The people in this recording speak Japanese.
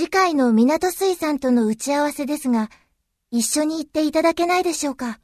次回の港水産との打ち合わせですが、一緒に行っていただけないでしょうか？